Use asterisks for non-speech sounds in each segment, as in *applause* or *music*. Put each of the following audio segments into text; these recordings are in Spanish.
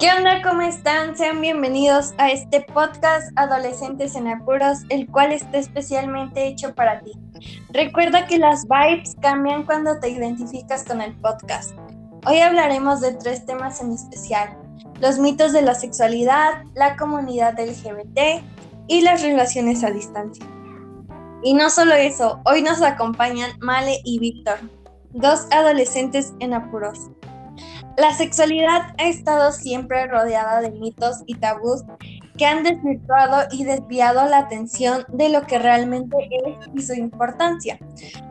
¿Qué onda? ¿Cómo están? Sean bienvenidos a este podcast Adolescentes en Apuros, el cual está especialmente hecho para ti. Recuerda que las vibes cambian cuando te identificas con el podcast. Hoy hablaremos de tres temas en especial, los mitos de la sexualidad, la comunidad LGBT y las relaciones a distancia. Y no solo eso, hoy nos acompañan Male y Víctor, dos adolescentes en apuros. La sexualidad ha estado siempre rodeada de mitos y tabús que han desvirtuado y desviado la atención de lo que realmente es y su importancia.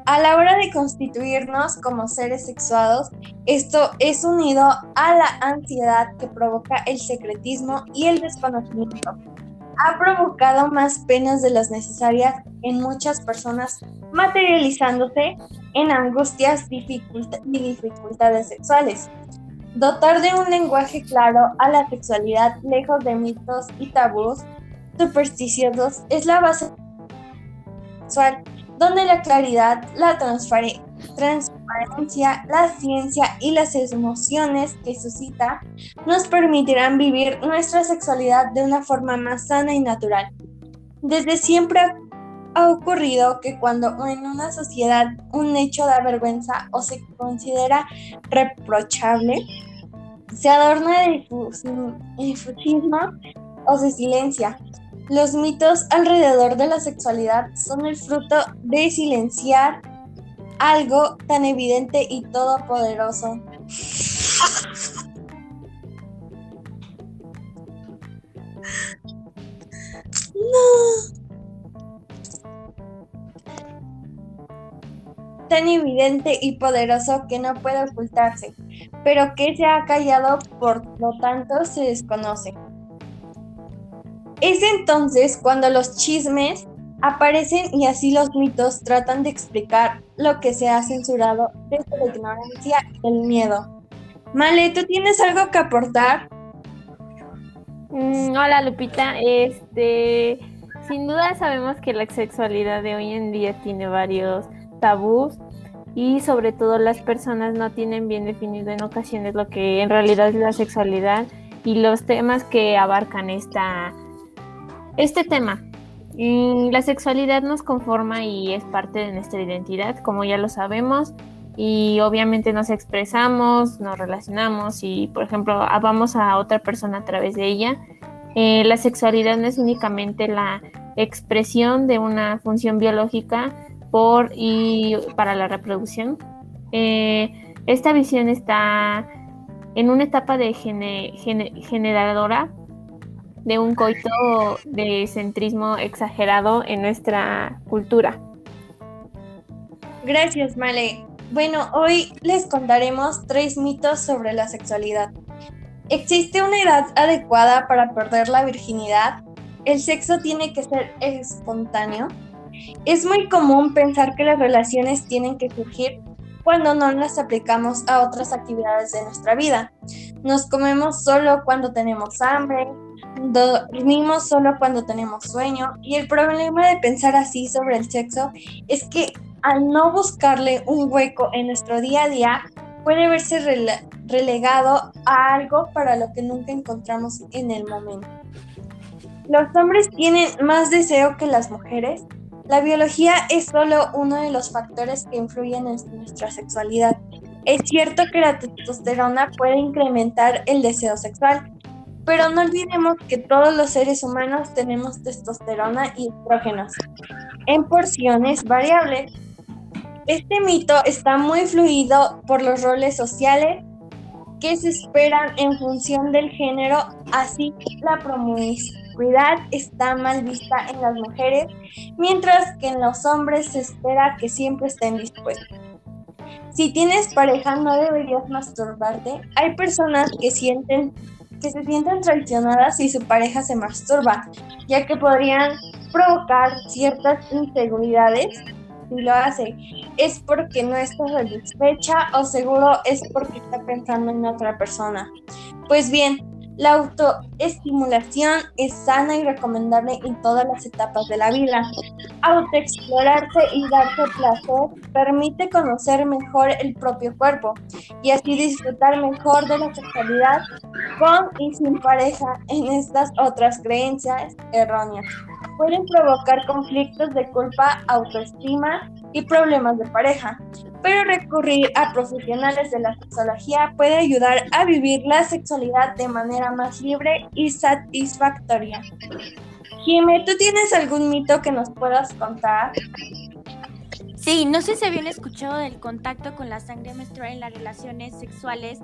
A la hora de constituirnos como seres sexuados, esto es unido a la ansiedad que provoca el secretismo y el desconocimiento. Ha provocado más penas de las necesarias en muchas personas, materializándose en angustias y dificultades sexuales. Dotar de un lenguaje claro a la sexualidad lejos de mitos y tabús supersticiosos es la base sexual, donde la claridad, la transparencia, la ciencia y las emociones que suscita nos permitirán vivir nuestra sexualidad de una forma más sana y natural. Desde siempre ha ocurrido que cuando en una sociedad un hecho da vergüenza o se considera reprochable, se adorna de difusismo o se silencia. Los mitos alrededor de la sexualidad son el fruto de silenciar algo tan evidente y todopoderoso. No. tan evidente y poderoso que no puede ocultarse, pero que se ha callado por lo tanto se desconoce. Es entonces cuando los chismes aparecen y así los mitos tratan de explicar lo que se ha censurado desde la ignorancia y el miedo. Male, ¿tú tienes algo que aportar? Mm, hola Lupita, este, sin duda sabemos que la sexualidad de hoy en día tiene varios tabús y sobre todo las personas no tienen bien definido en ocasiones lo que en realidad es la sexualidad y los temas que abarcan esta, este tema. la sexualidad nos conforma y es parte de nuestra identidad, como ya lo sabemos, y obviamente nos expresamos, nos relacionamos y, por ejemplo, vamos a otra persona a través de ella. Eh, la sexualidad no es únicamente la expresión de una función biológica, por y para la reproducción. Eh, esta visión está en una etapa de generadora de un coito de centrismo exagerado en nuestra cultura. Gracias, Male. Bueno, hoy les contaremos tres mitos sobre la sexualidad. ¿Existe una edad adecuada para perder la virginidad? ¿El sexo tiene que ser espontáneo? Es muy común pensar que las relaciones tienen que surgir cuando no las aplicamos a otras actividades de nuestra vida. Nos comemos solo cuando tenemos hambre, dormimos solo cuando tenemos sueño y el problema de pensar así sobre el sexo es que al no buscarle un hueco en nuestro día a día puede verse relegado a algo para lo que nunca encontramos en el momento. Los hombres tienen más deseo que las mujeres la biología es solo uno de los factores que influyen en nuestra sexualidad. Es cierto que la testosterona puede incrementar el deseo sexual, pero no olvidemos que todos los seres humanos tenemos testosterona y estrógenos en porciones variables. Este mito está muy fluido por los roles sociales que se esperan en función del género, así la está mal vista en las mujeres, mientras que en los hombres se espera que siempre estén dispuestos. Si tienes pareja no deberías masturbarte. Hay personas que sienten que se sienten traicionadas si su pareja se masturba, ya que podrían provocar ciertas inseguridades si lo hace. Es porque no está satisfecha o seguro es porque está pensando en otra persona. Pues bien, La autoestimulación es sana y recomendable en todas las etapas de la vida. Autoexplorarse y darse placer permite conocer mejor el propio cuerpo y así disfrutar mejor de la sexualidad con y sin pareja en estas otras creencias erróneas. Pueden provocar conflictos de culpa, autoestima y problemas de pareja pero recurrir a profesionales de la sexología puede ayudar a vivir la sexualidad de manera más libre y satisfactoria. Jimé, ¿tú tienes algún mito que nos puedas contar? Sí, no sé si habían escuchado del contacto con la sangre menstrual en las relaciones sexuales.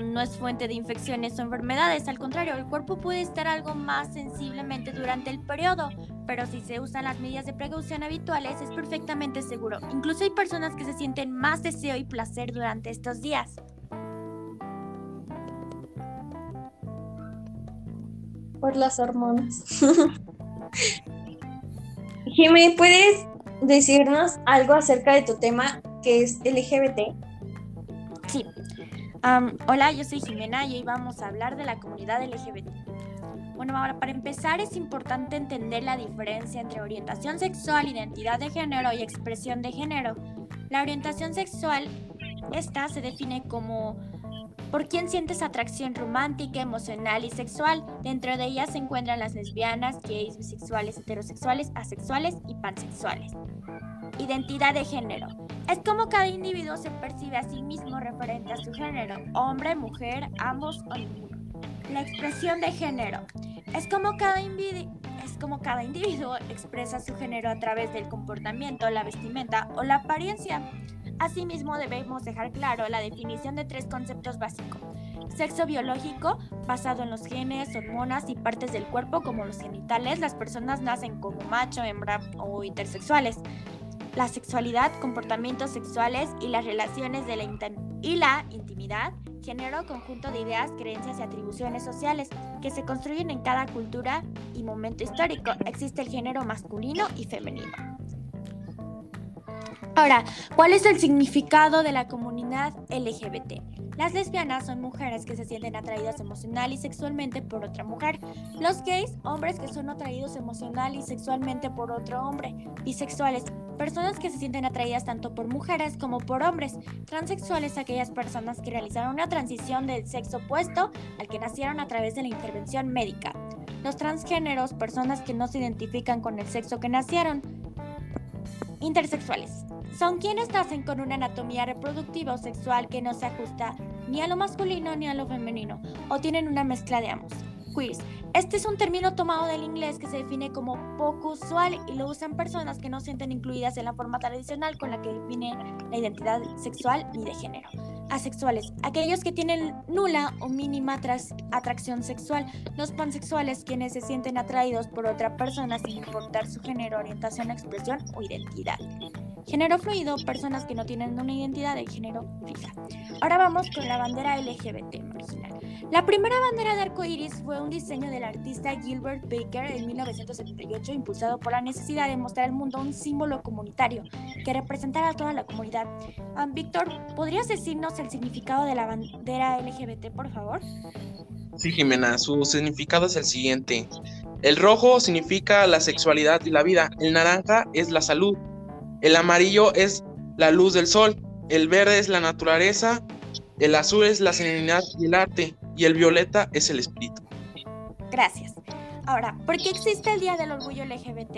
no es fuente de infecciones o enfermedades. Al contrario, el cuerpo puede estar algo más sensiblemente durante el periodo, pero si se usan las medidas de precaución habituales es perfectamente seguro. Incluso hay personas que se sienten más deseo y placer durante estos días. Por las hormonas. *laughs* *laughs* Jimmy, ¿puedes decirnos algo acerca de tu tema que es LGBT? Sí. hola, yo soy Jimena y hoy vamos a hablar de la comunidad LGBT. Bueno, ahora para empezar es importante entender la diferencia entre orientación sexual, identidad de género y expresión de género. La orientación sexual, esta se define como por quién sientes atracción romántica, emocional y sexual. Dentro de ellas se encuentran las lesbianas, gays, bisexuales, heterosexuales, asexuales y pansexuales. Identidad de género. Es como cada individuo se percibe a sí mismo referente a su género, hombre, mujer, ambos o ninguno. La expresión de género. Es cada es como cada individuo expresa su género a través del comportamiento, la vestimenta o la apariencia. Asimismo, debemos dejar claro la definición de tres conceptos básicos. Sexo biológico, basado en los genes, hormonas y partes del cuerpo como los genitales. Las personas nacen como macho, hembra o intersexuales. La sexualidad, comportamientos sexuales y las relaciones de la y la intimidad. Género, conjunto de ideas, creencias y atribuciones sociales que se construyen en cada cultura y momento histórico. Existe el género masculino y femenino. Ahora, ¿cuál es el significado de la comunidad LGBT? Las lesbianas son mujeres que se sienten atraídas emocional y sexualmente por otra mujer. Los gays, hombres que son atraídos emocional y sexualmente por otro hombre. Bisexuales, personas que se sienten atraídas tanto por mujeres como por hombres. Transexuales, aquellas personas que realizaron una transición del sexo opuesto al que nacieron a través de la intervención médica. Los transgéneros, personas que no se identifican con el sexo que nacieron. Intersexuales, son quienes nacen con una anatomía reproductiva o sexual que no se ajusta ni a lo masculino ni a lo femenino, o tienen una mezcla de ambos. Queers. Este es un término tomado del inglés que se define como poco usual y lo usan personas que no sienten incluidas en la forma tradicional con la que define la identidad sexual ni de género. Asexuales, aquellos que tienen nula o mínima atracción sexual. Los pansexuales, quienes se sienten atraídos por otra persona sin importar su género, orientación, expresión o identidad. Género fluido, personas que no tienen una identidad de género fija. Ahora vamos con la bandera LGBT marginal. La primera bandera de arco iris fue un diseño del artista Gilbert Baker en 1978, impulsado por la necesidad de mostrar al mundo un símbolo comunitario que representara a toda la comunidad. Um, Víctor, ¿podrías decirnos el significado de la bandera LGBT, por favor? Sí, Jimena, su significado es el siguiente. El rojo significa la sexualidad y la vida, el naranja es la salud, el amarillo es la luz del sol, el verde es la naturaleza, el azul es la serenidad y el arte, y el violeta es el espíritu. Gracias. Ahora, ¿por qué existe el Día del Orgullo LGBT?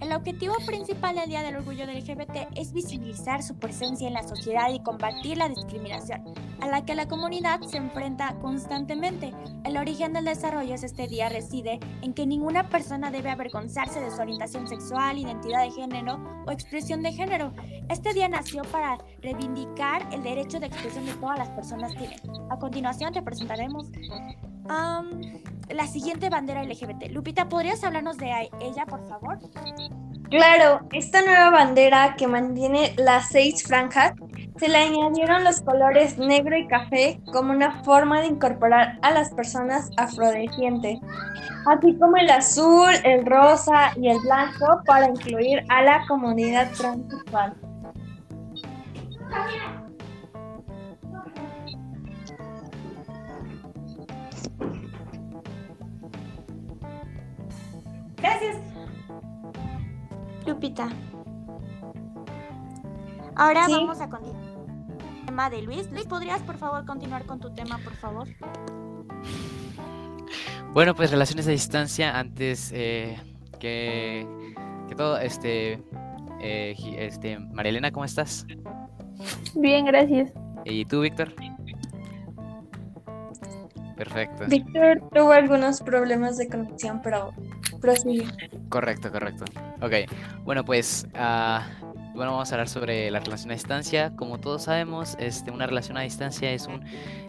El objetivo principal del Día del Orgullo LGBT es visibilizar su presencia en la sociedad y combatir la discriminación, a la que la comunidad se enfrenta constantemente. El origen del desarrollo de este día reside en que ninguna persona debe avergonzarse de su orientación sexual, identidad de género o expresión de género. Este día nació para reivindicar el derecho de expresión de todas las personas que A continuación te presentaremos la siguiente bandera LGBT. Lupita, ¿podrías hablarnos de ella, por favor? Claro, esta nueva bandera que mantiene las seis franjas, se le añadieron los colores negro y café como una forma de incorporar a las personas afrodescendientes, así como el azul, el rosa y el blanco para incluir a la comunidad transexual. Gracias. Lupita. Ahora sí. vamos a continuar tema de Luis. Luis, ¿podrías por favor continuar con tu tema, por favor? Bueno, pues relaciones a distancia, antes eh, que, que, todo, este, eh, este, María Elena, ¿cómo estás? Bien, gracias. ¿Y tú, Víctor? Perfecto. Víctor tuvo algunos problemas de conexión, pero prosigue. Correcto, correcto. Ok, bueno, pues uh, bueno, vamos a hablar sobre la relación a distancia. Como todos sabemos, este, una relación a distancia es un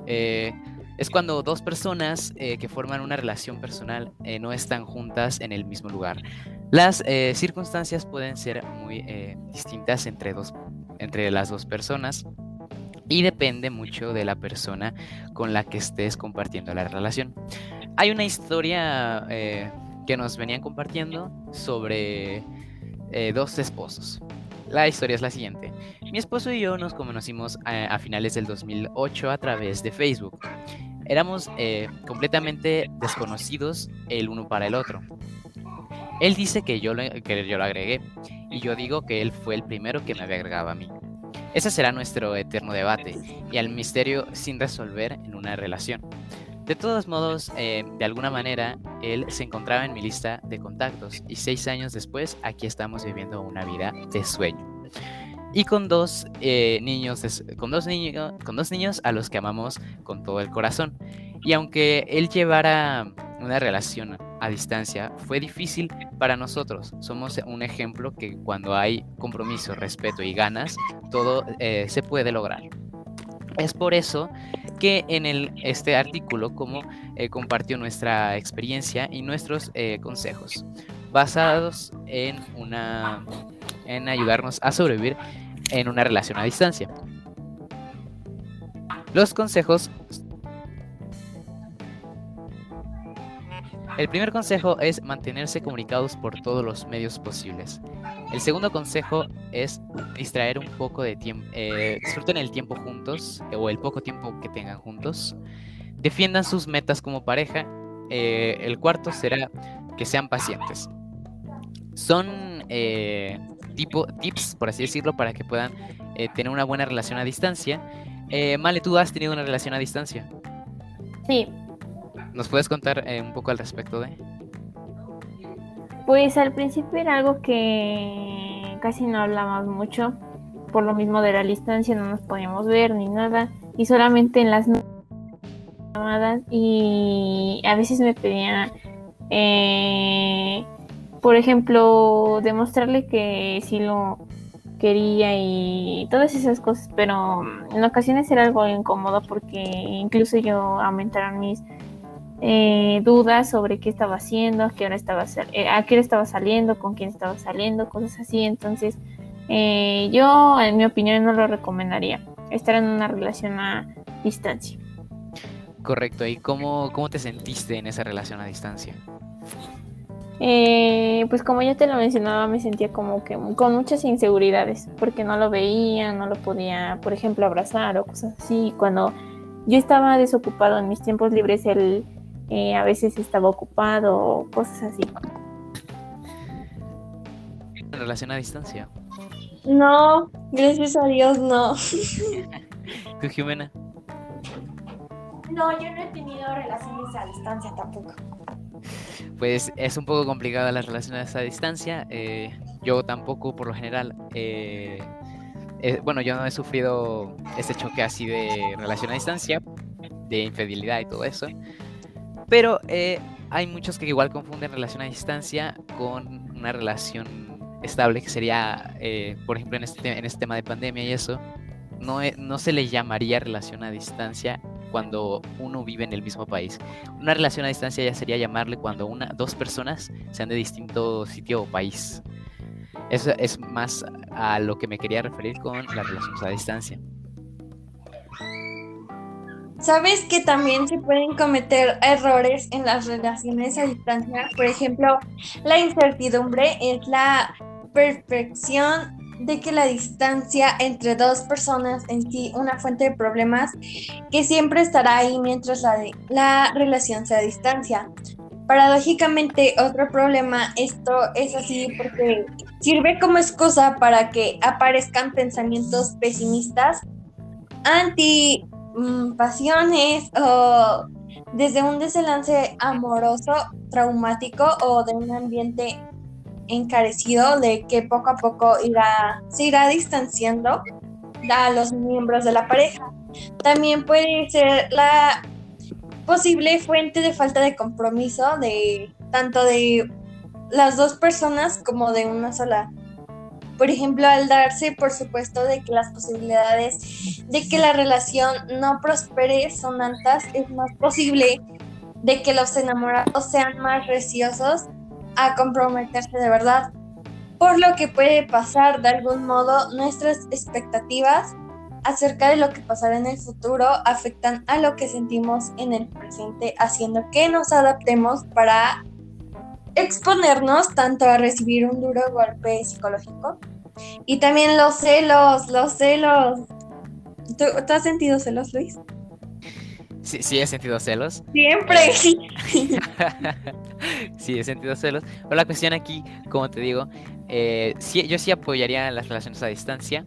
eh, es cuando dos personas eh, que forman una relación personal eh, no están juntas en el mismo lugar. Las circunstancias pueden ser muy distintas entre, dos, entre las dos personas y depende mucho de la persona con la que estés compartiendo la relación. Hay una historia que nos venían compartiendo sobre dos esposos. La historia es la siguiente. Mi esposo y yo nos conocimos a, finales del 2008 a través de Facebook. Éramos eh, completamente desconocidos el uno para el otro. Él dice que yo, lo, que yo lo agregué y yo digo que él fue el primero que me había agregado a mí. Ese será nuestro eterno debate y al misterio sin resolver en una relación. De todos modos, eh, de alguna manera, él se encontraba en mi lista de contactos y seis años después aquí estamos viviendo una vida de sueño. Y con dos, eh, niños, con, dos niños, con dos niños a los que amamos con todo el corazón. Y aunque él llevara una relación a distancia, fue difícil para nosotros. Somos un ejemplo que cuando hay compromiso, respeto y ganas, todo eh, se puede lograr. Es por eso que en este artículo como eh, compartió nuestra experiencia y nuestros eh, consejos basados en una en ayudarnos a sobrevivir en una relación a distancia. Los consejos El primer consejo es mantenerse comunicados por todos los medios posibles. El segundo consejo es distraer un poco de tiempo, eh, disfruten el tiempo juntos o el poco tiempo que tengan juntos. Defiendan sus metas como pareja. Eh, el cuarto será que sean pacientes. Son eh, tipo, tips, por así decirlo, para que puedan tener una buena relación a distancia. Male, ¿tú has tenido una relación a distancia? Sí, ¿Nos puedes contar eh, un poco al respecto de? Pues al principio era algo que casi no hablábamos mucho, por lo mismo de la distancia no nos podíamos ver ni nada, y solamente en las llamadas y a veces me pedía, eh, por ejemplo, demostrarle que sí lo quería y todas esas cosas, pero en ocasiones era algo incómodo porque incluso yo aumentaron mis eh, dudas sobre qué estaba haciendo, a qué, hora estaba, eh, a qué estaba saliendo, con quién estaba saliendo, cosas así. Entonces, eh, yo, en mi opinión, no lo recomendaría. Estar en una relación a distancia. Correcto. ¿Y cómo, cómo te sentiste en esa relación a distancia? pues como ya te lo mencionaba, me sentía como que con muchas inseguridades, porque no lo veía, no lo podía, por ejemplo, abrazar o cosas así. Cuando yo estaba desocupado en mis tiempos libres, él eh, a veces estaba ocupado o cosas así. ¿En relación a distancia? No, gracias a Dios no. *laughs* ¿Tú, Jimena? No, yo no he tenido relaciones a distancia tampoco. Pues es un poco complicada las relaciones a distancia. Eh, yo tampoco, por lo general. Eh, bueno, yo no he sufrido ese choque así de relación a distancia, de infidelidad y todo eso. Pero eh, hay muchos que igual confunden relación a distancia con una relación estable, que sería, eh, por ejemplo, en este, en este tema de pandemia y eso, no, no se le llamaría relación a distancia cuando uno vive en el mismo país. Una relación a distancia ya sería llamarle cuando una, dos personas sean de distinto sitio o país. Eso es más a lo que me quería referir con las relaciones a distancia. Sabes que también se pueden cometer errores en las relaciones a distancia. Por ejemplo, la incertidumbre es la perfección de que la distancia entre dos personas en sí una fuente de problemas que siempre estará ahí mientras la, la relación sea a distancia. Paradójicamente, otro problema, esto es así porque sirve como excusa para que aparezcan pensamientos pesimistas, anti mm, pasiones o desde un desenlace amoroso, traumático o de un ambiente encarecido de que poco a poco irá, se irá distanciando a los miembros de la pareja. También puede ser la posible fuente de falta de compromiso de tanto de las dos personas como de una sola. Por ejemplo, al darse por supuesto de que las posibilidades de que la relación no prospere son altas, es más posible de que los enamorados sean más receosos a comprometerse de verdad, por lo que puede pasar de algún modo nuestras expectativas acerca de lo que pasará en el futuro afectan a lo que sentimos en el presente, haciendo que nos adaptemos para exponernos tanto a recibir un duro golpe psicológico y también los celos, los celos. ¿Tú, has sentido celos, Luis? Sí, sí, he sentido celos. Siempre, eh, sí. *laughs* *laughs* sí, he sentido celos. Pero la cuestión aquí, como te digo, eh, sí, yo sí apoyaría las relaciones a distancia,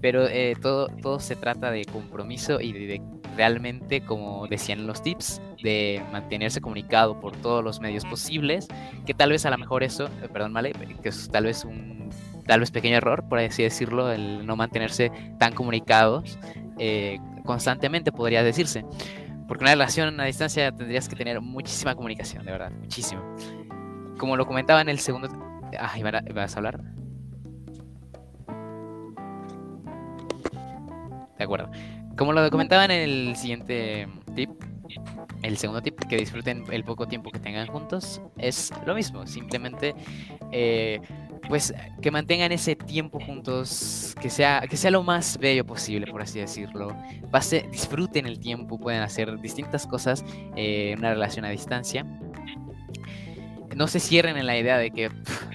pero eh, todo, todo se trata de compromiso y de, realmente, como decían los tips, de mantenerse comunicado por todos los medios posibles, que tal vez a lo mejor eso, perdón, Male, que es tal vez un tal vez pequeño error, por así decirlo, el no mantenerse tan comunicados constantemente, podría decirse. Porque una relación a distancia tendrías que tener muchísima comunicación, de verdad, muchísimo. Como lo comentaba en el segundo... Ah, ¿vas a hablar? De acuerdo. Como lo comentaba en el siguiente tip, el segundo tip, que disfruten el poco tiempo que tengan juntos, es lo mismo. Simplemente eh, pues que mantengan ese tiempo juntos, que sea, que sea lo más bello posible, por así decirlo. Pase, disfruten el tiempo, pueden hacer distintas cosas eh, en una relación a distancia. No se cierren en la idea de que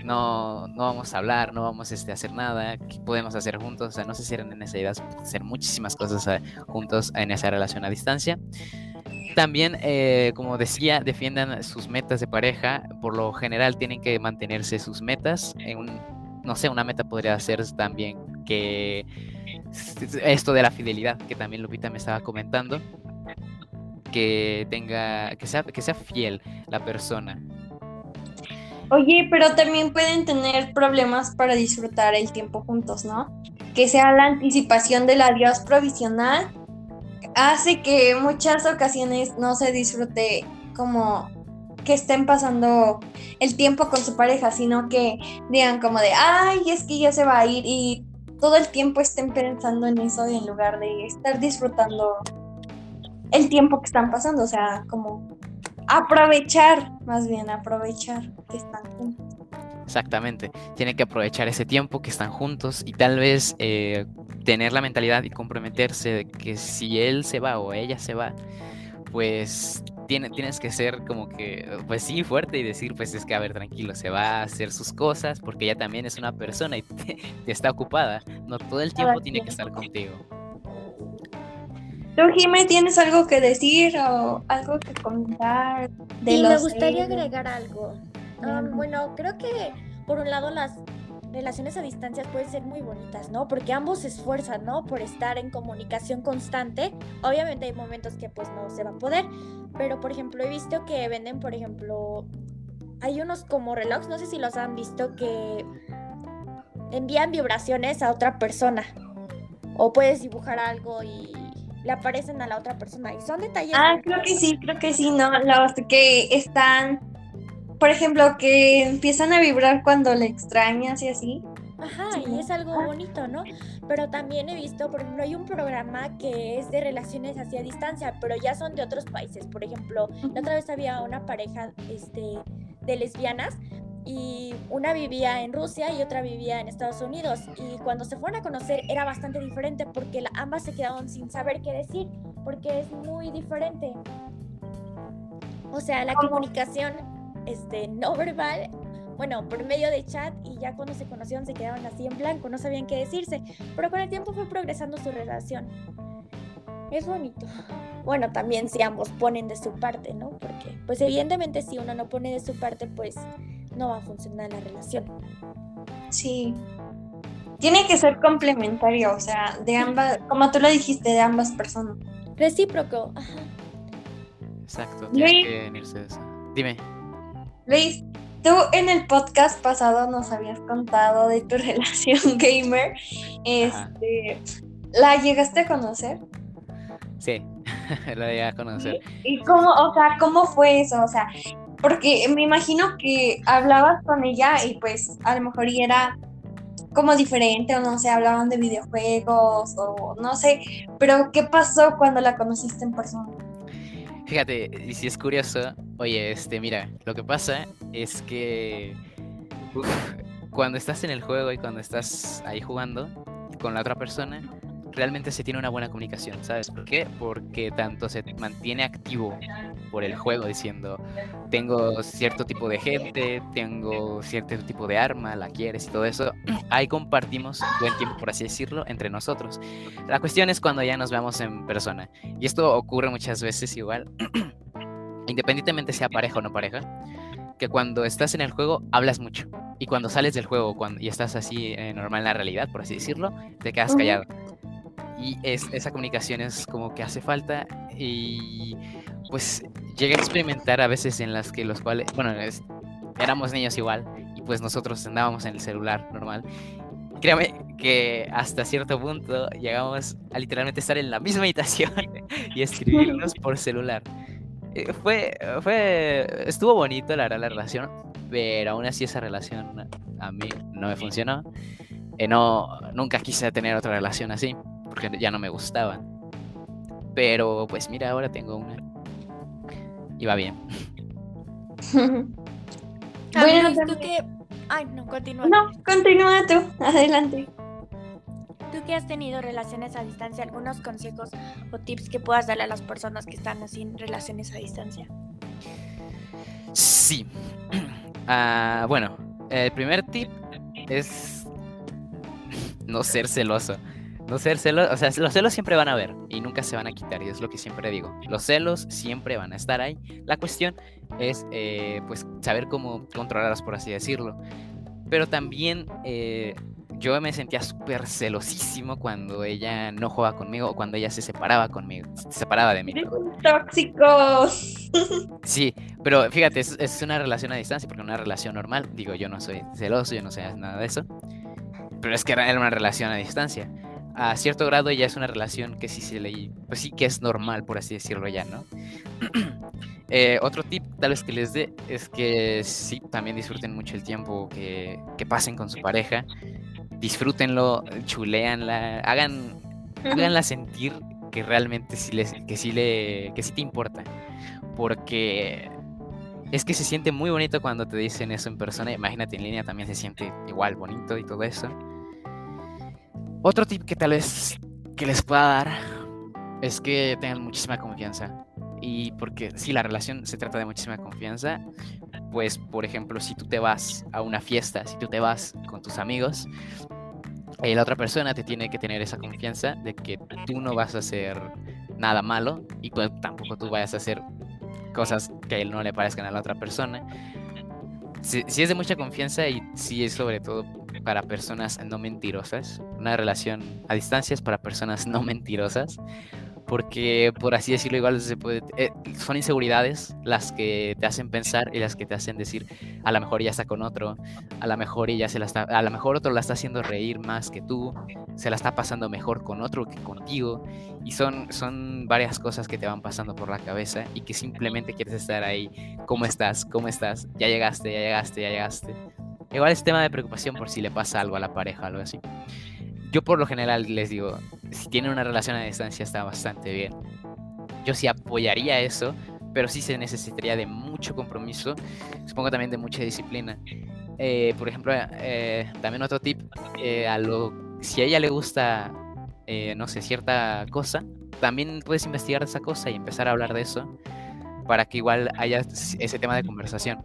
no, no vamos a hablar, no vamos este, a hacer nada, que podemos hacer juntos, o sea, no se cierren en esa idea, hacer muchísimas cosas eh, juntos en esa relación a distancia. También, eh, como decía, defiendan sus metas de pareja. Por lo general tienen que mantenerse sus metas. En no sé, una meta podría ser también que esto de la fidelidad, que también Lupita me estaba comentando, que tenga, que sea, que sea fiel la persona. Oye, pero también pueden tener problemas para disfrutar el tiempo juntos, ¿no? Que sea la anticipación del adiós provisional hace que muchas ocasiones no se disfrute como que estén pasando el tiempo con su pareja, sino que digan como de, ay, es que ya se va a ir y todo el tiempo estén pensando en eso en lugar de estar disfrutando el tiempo que están pasando, o sea, como aprovechar, más bien aprovechar que están juntos. Exactamente, tienen que aprovechar ese tiempo que están juntos y tal vez eh, tener la mentalidad y comprometerse de que si él se va o ella se va, pues tienes que ser como que, pues sí, fuerte y decir, pues es que, a ver, tranquilo, se va a hacer sus cosas porque ella también es una persona y *laughs* te, está ocupada. No todo el tiempo tiene que estar contigo. ¿Tú, Jimé, tienes algo que decir o algo que contar? De sí, me gustaría agregar algo. bueno, creo que por un lado las relaciones a distancia pueden ser muy bonitas, ¿no? Porque ambos se esfuerzan, ¿no? Por estar en comunicación constante. Obviamente hay momentos que pues no se va a poder, pero por ejemplo he visto que venden, por ejemplo, hay unos como relojes, no sé si los han visto, que envían vibraciones a otra persona. O puedes dibujar algo y le aparecen a la otra persona. Y son detalles. Ah, creo que sí, creo que sí, ¿no? Los que están por ejemplo, que empiezan a vibrar cuando le extrañas y así. Ajá, y es algo bonito, ¿no? Pero también he visto, por ejemplo, hay un programa que es de relaciones hacia distancia, pero ya son de otros países. Por ejemplo, la otra vez había una pareja este, de lesbianas y una vivía en Rusia y otra vivía en Estados Unidos. Y cuando se fueron a conocer era bastante diferente porque ambas se quedaron sin saber qué decir, porque es muy diferente. O sea, la comunicación este, no verbal, bueno, por medio de chat y ya cuando se conocieron se quedaron así en blanco, no sabían qué decirse, pero con el tiempo fue progresando su relación. Es bonito. Bueno, también si ambos ponen de su parte, ¿no? Porque, pues evidentemente si uno no pone de su parte, pues no va a funcionar la relación. Sí. Tiene que ser complementario, o sea, de ambas, como tú lo dijiste, de ambas personas. Recíproco. Ajá. Exacto, tiene que unirse eso. Dime. Luis, tú en el podcast pasado nos habías contado de tu *laughs* relación gamer. Este, ¿la llegaste a conocer? Sí, *laughs* lo llegué a conocer. ¿Y cómo, o sea, cómo fue eso? O sea, porque me imagino que hablabas con ella y pues a lo mejor y era como diferente o no sé, hablaban de videojuegos o no sé, pero ¿qué pasó cuando la conociste en persona? Fíjate, y si es curioso, oye, este, mira, lo que pasa es que cuando estás en el juego y cuando estás ahí jugando con la otra persona, realmente se tiene una buena comunicación, ¿sabes por qué? Porque tanto se mantiene activo por el juego diciendo, tengo cierto tipo de gente, tengo cierto tipo de arma, la quieres y todo eso, *clears throat* ahí compartimos buen tiempo, por así decirlo, entre nosotros. La cuestión es cuando ya nos veamos en persona. Y esto ocurre muchas veces igual, *clears throat* independientemente sea pareja o no pareja, que cuando estás en el juego hablas mucho. Y cuando sales del juego cuando, y estás así eh, normal en la realidad, por así decirlo, te quedas callado. Y es, esa comunicación es como que hace falta y pues llegué a experimentar a veces en las que los cuales, bueno, es- éramos niños igual y pues nosotros andábamos en el celular normal. Créame que hasta cierto punto llegamos a literalmente estar en la misma habitación *laughs* y escribirnos *laughs* por celular. Eh, Fue, fue, estuvo bonito la la relación, pero aún así esa relación a mí no me funcionó. Eh, no, nunca quise tener otra relación así, porque ya no me gustaban. Pero pues mira, ahora tengo una. Y va bien. *laughs* bueno, ¿tú qué? Ay, no, continúa. no, continúa tú, adelante. Tú que has tenido relaciones a distancia, algunos consejos o tips que puedas darle a las personas que están así en relaciones a distancia. Sí. *clears throat* Ah, bueno, el primer tip es no ser celoso. No celoso, o sea, los celos siempre van a haber y nunca se van a quitar, y es lo que siempre digo. Los celos siempre van a estar ahí. La cuestión es, eh, pues, saber cómo controlarlos, por así decirlo. Pero también eh, yo me sentía súper celosísimo cuando ella no jugaba conmigo o cuando ella se separaba conmigo, se separaba de mí. Tóxicos. *laughs* Sí, pero fíjate, es, es una relación a distancia, porque una relación normal, digo, yo no soy celoso, yo no sé nada de eso, pero es que era una relación a distancia. A cierto grado ya es una relación que sí se le, pues sí que es normal, por así decirlo ya, ¿no? *clears throat* Eh, otro tip tal vez que les dé es que sí, también disfruten mucho el tiempo que, que pasen con su pareja, disfrútenlo, chuleanla, hagan, háganla sentir que realmente sí les, que sí le, que sí te importa. Porque es que se siente muy bonito cuando te dicen eso en persona. Imagínate en línea también se siente igual bonito y todo eso. Otro tip que tal vez que les pueda dar es que tengan muchísima confianza. Y porque si la relación se trata de muchísima confianza, pues por ejemplo, si tú te vas a una fiesta, si tú te vas con tus amigos, eh, la otra persona te tiene que tener esa confianza de que tú no vas a hacer nada malo y pues tampoco tú vayas a hacer cosas que a él no le parezcan a la otra persona. Si, si es de mucha confianza y si es sobre todo para personas no mentirosas, una relación a distancia es para personas no mentirosas, porque por así decirlo igual se puede, eh, son inseguridades las que te hacen pensar y las que te hacen decir a lo mejor ya está con otro, a lo mejor ella se la está, a lo mejor otro la está haciendo reír más que tú, se la está pasando mejor con otro que contigo y son, son varias cosas que te van pasando por la cabeza y que simplemente quieres estar ahí, ¿cómo estás? ¿Cómo estás? Ya llegaste, ya llegaste, ya llegaste. Igual es tema de preocupación por si le pasa algo a la pareja o algo así. Yo por lo general les digo, si tienen una relación a distancia está bastante bien. Yo sí apoyaría eso, pero sí se necesitaría de mucho compromiso, supongo también de mucha disciplina. Eh, por ejemplo, eh, también otro tip, eh, a lo, si a ella le gusta, eh, no sé, cierta cosa, también puedes investigar esa cosa y empezar a hablar de eso para que igual haya ese tema de conversación.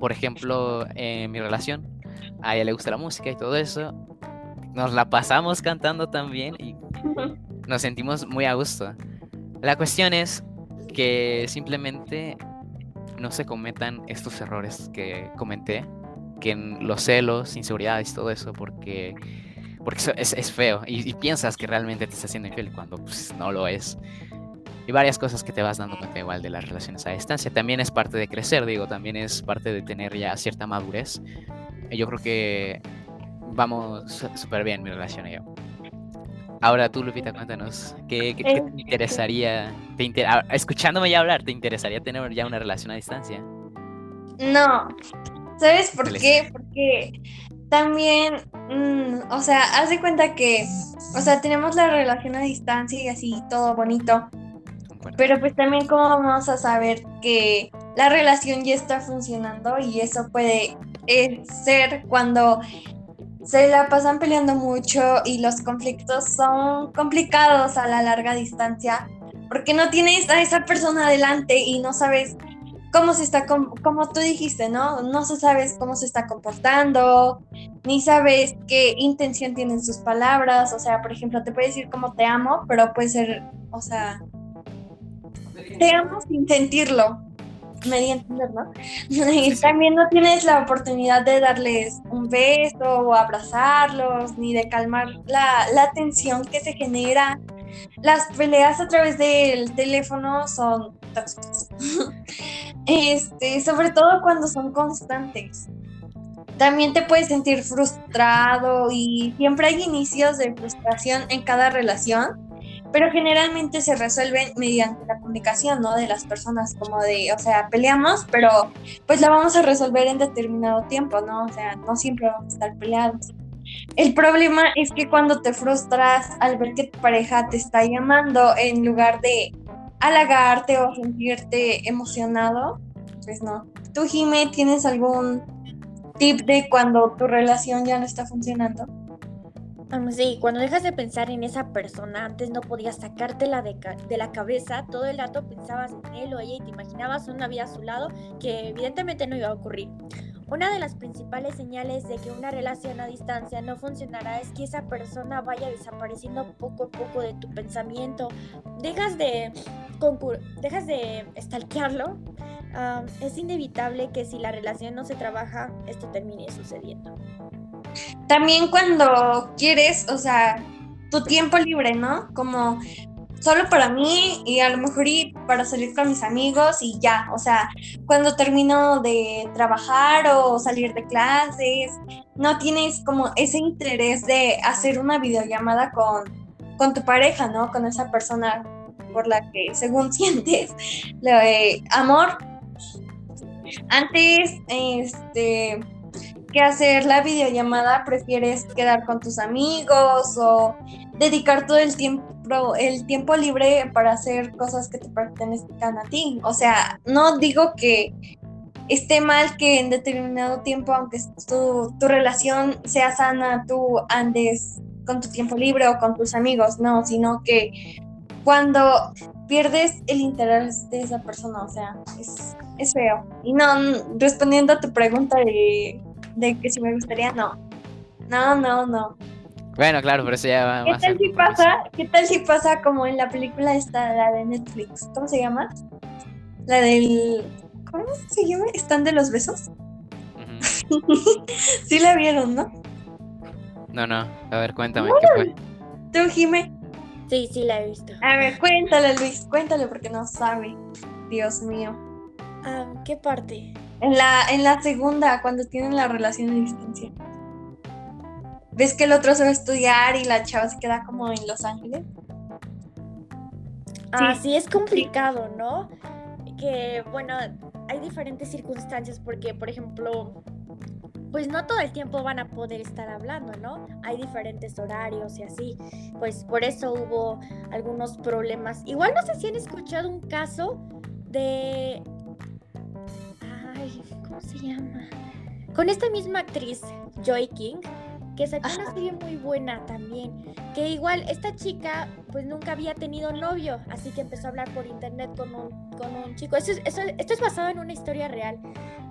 Por ejemplo, en mi relación, a ella le gusta la música y todo eso, nos la pasamos cantando también y *laughs* nos sentimos muy a gusto. La cuestión es que simplemente no se cometan estos errores que comenté, que en los celos, inseguridades, todo eso, porque, porque es, es, feo y, piensas que realmente te está haciendo infiel cuando pues, no lo es. Y varias cosas que te vas dando cuenta igual de las relaciones a distancia. También es parte de crecer, digo, también es parte de tener ya cierta madurez. Y yo creo que vamos súper bien mi relación y yo. Ahora tú, Lupita, cuéntanos, ¿qué, qué, te Eh, interesaría, te inter- escuchándome ya hablar, ¿te interesaría tener ya una relación a distancia? No. ¿Sabes por qué? Porque también, mm, o sea, haz de cuenta que, o sea, tenemos la relación a distancia y así, todo bonito. Pero pues también cómo vamos a saber que la relación ya está funcionando y eso puede eh, ser cuando se la pasan peleando mucho y los conflictos son complicados a la larga distancia porque no tienes a esa persona adelante y no sabes cómo se está, com- como tú dijiste, ¿no? No se sabes cómo se está comportando, ni sabes qué intención tienen sus palabras, o sea, por ejemplo, te puede decir como te amo, pero puede ser, o sea, te amo sin sentirlo. Me di a entender, ¿no? Y también no tienes la oportunidad de darles un beso o abrazarlos, ni de calmar la, la tensión que se genera. Las peleas a través del teléfono son tóxicas. *laughs* Este, sobre todo cuando son constantes. También te puedes sentir frustrado y siempre hay inicios de frustración en cada relación, pero generalmente se resuelven mediante la comunicación, ¿no? De las personas, como de, o sea, peleamos, pero pues la vamos a resolver en determinado tiempo, ¿no? O sea, no siempre vamos a estar peleados. El problema es que cuando te frustras al ver que tu pareja te está llamando en lugar de halagarte o sentirte emocionado, pues no. ¿Tú, Jime, tienes algún tip de cuando tu relación ya no está funcionando? Sí, cuando dejas de pensar en esa persona, antes no podías sacártela de, de la cabeza, todo el rato pensabas en él o ella y te imaginabas una vida a su lado que evidentemente no iba a ocurrir. Una de las principales señales de que una relación a distancia no funcionará es que esa persona vaya desapareciendo poco a poco de tu pensamiento. Dejas de, dejas de stalkearlo. Um, es inevitable que si la relación no se trabaja, esto termine sucediendo. También cuando quieres, o sea, tu tiempo libre, ¿no? Como solo para mí y a lo mejor ir para salir con mis amigos y ya, o sea, cuando termino de trabajar o salir de clases, no tienes como ese interés de hacer una videollamada con, con tu pareja, ¿no? Con esa persona por la que según *laughs* sientes lo de amor. Antes, este, que hacer la videollamada, prefieres quedar con tus amigos o dedicar todo el tiempo el tiempo libre para hacer cosas que te pertenezcan a ti. O sea, no digo que esté mal que en determinado tiempo, aunque tu, tu relación sea sana, tú andes con tu tiempo libre o con tus amigos, no, sino que cuando pierdes el interés de esa persona, o sea, es, es feo. Y no, respondiendo a tu pregunta de, de que si me gustaría, no. No, no, no. Bueno, claro, pero eso ya va ¿Qué más tal al si pasa? ¿Qué tal si pasa como en la película esta, la de Netflix? ¿Cómo se llama? La del... ¿Cómo se llama? ¿Están de los besos? *laughs* Sí la vieron, ¿no? No, no, a ver, cuéntame, ¿qué fue? Tú, Jime. Sí, sí, la he visto. A ver, cuéntale, Luis, cuéntale porque no sabe. Dios mío. Ah, ¿Qué parte? En la, en la segunda, cuando tienen la relación a distancia. ¿Ves que el otro se va a estudiar y la chava se queda como en Los Ángeles? Ah, Sí. sí, es complicado, ¿no? Que, bueno, hay diferentes circunstancias porque, por ejemplo, pues no todo el tiempo van a poder estar hablando, ¿no? Hay diferentes horarios y así. Pues por eso hubo algunos problemas. Igual no sé si han escuchado un caso de... Ay, ¿cómo se llama? Con esta misma actriz, Joy King, que sacó una serie muy buena también. Que igual esta chica pues nunca había tenido novio, así que empezó a hablar por internet con un, con un chico. Eso es- eso- esto es basado en una historia real.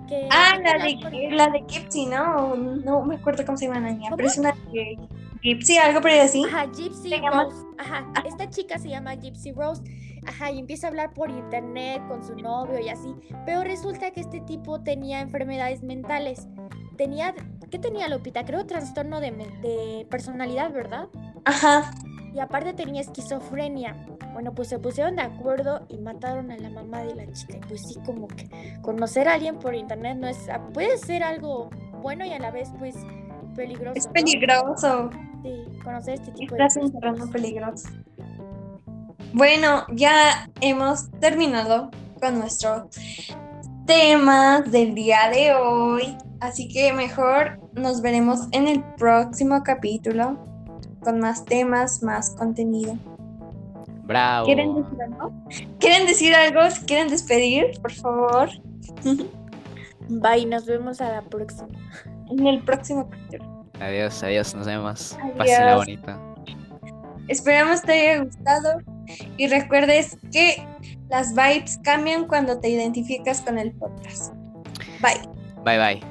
Que Ah, la hablar por- de, la de Kipsy, ¿no? No me acuerdo cómo se llama la niña, pero es una que Gypsy, algo por así. Ajá, Gypsy Rose. Ajá, esta chica se llama Gypsy Rose. Ajá, y empieza a hablar por internet con su novio y así. Pero resulta que este tipo tenía enfermedades mentales. Tenía, ¿qué tenía Lupita? Creo trastorno de, de personalidad, ¿verdad? Ajá. Y aparte tenía esquizofrenia. Bueno, pues se pusieron de acuerdo y mataron a la mamá de la chica. Y pues sí, como que conocer a alguien por internet no es. Puede ser algo bueno y a la vez, pues, peligroso. Es ¿no? Sí, conocer este tipo de en terreno peligroso. Bueno, ya hemos terminado con nuestro tema del día de hoy. Así que mejor nos veremos en el próximo capítulo con más temas, más contenido. Bravo. ¿Quieren decir algo? ¿Quieren decir algo? ¿Se ¿Quieren despedir? Por favor. *laughs* Bye, nos vemos a la próxima. En el próximo capítulo. Adiós, adiós, nos vemos. Adiós. Pásenla bonita. Esperamos te haya gustado y recuerdes que las vibes cambian cuando te identificas con el podcast. Bye. Bye bye.